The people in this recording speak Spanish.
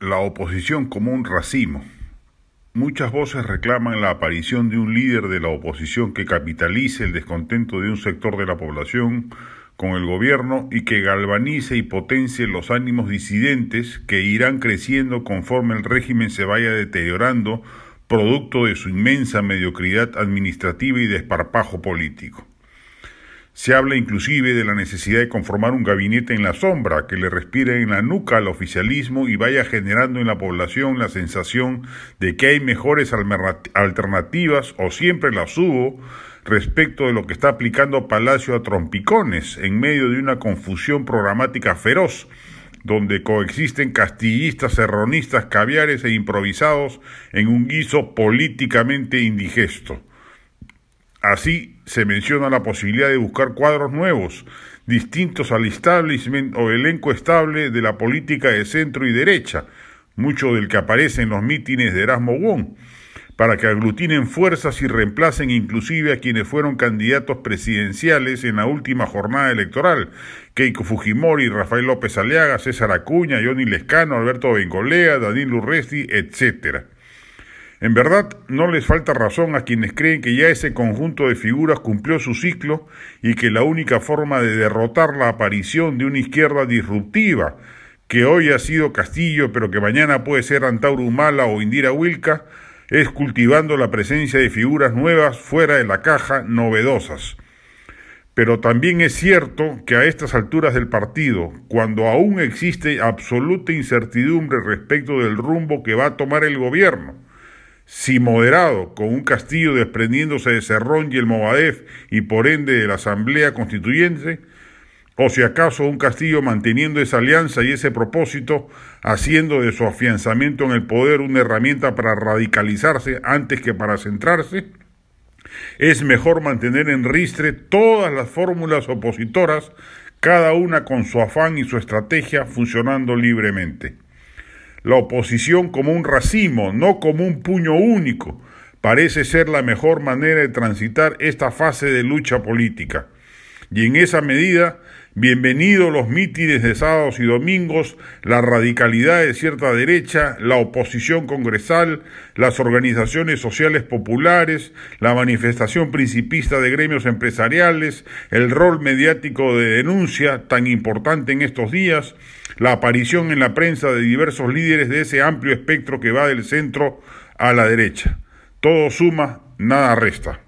la oposición como un racimo. Muchas voces reclaman la aparición de un líder de la oposición que capitalice el descontento de un sector de la población con el gobierno y que galvanice y potencie los ánimos disidentes que irán creciendo conforme el régimen se vaya deteriorando, producto de su inmensa mediocridad administrativa y desparpajo político. Se habla inclusive de la necesidad de conformar un gabinete en la sombra que le respire en la nuca al oficialismo y vaya generando en la población la sensación de que hay mejores alternativas o siempre las hubo respecto de lo que está aplicando Palacio a trompicones en medio de una confusión programática feroz donde coexisten castillistas, serronistas, caviares e improvisados en un guiso políticamente indigesto. Así se menciona la posibilidad de buscar cuadros nuevos, distintos al establishment o elenco estable de la política de centro y derecha, mucho del que aparece en los mítines de Erasmo Wong, para que aglutinen fuerzas y reemplacen inclusive a quienes fueron candidatos presidenciales en la última jornada electoral, Keiko Fujimori, Rafael López Aliaga, César Acuña, Johnny Lescano, Alberto Bengolea, Daniel Urresti, etcétera. En verdad, no les falta razón a quienes creen que ya ese conjunto de figuras cumplió su ciclo y que la única forma de derrotar la aparición de una izquierda disruptiva, que hoy ha sido Castillo, pero que mañana puede ser Antauro Humala o Indira Wilca, es cultivando la presencia de figuras nuevas fuera de la caja, novedosas. Pero también es cierto que a estas alturas del partido, cuando aún existe absoluta incertidumbre respecto del rumbo que va a tomar el gobierno, si moderado, con un castillo desprendiéndose de Cerrón y el Movadef y por ende de la Asamblea Constituyente, o si acaso un castillo manteniendo esa alianza y ese propósito, haciendo de su afianzamiento en el poder una herramienta para radicalizarse antes que para centrarse, es mejor mantener en ristre todas las fórmulas opositoras, cada una con su afán y su estrategia funcionando libremente la oposición como un racimo, no como un puño único, parece ser la mejor manera de transitar esta fase de lucha política. Y en esa medida, bienvenidos los mítines de sábados y domingos, la radicalidad de cierta derecha, la oposición congresal, las organizaciones sociales populares, la manifestación principista de gremios empresariales, el rol mediático de denuncia tan importante en estos días, la aparición en la prensa de diversos líderes de ese amplio espectro que va del centro a la derecha. Todo suma, nada resta.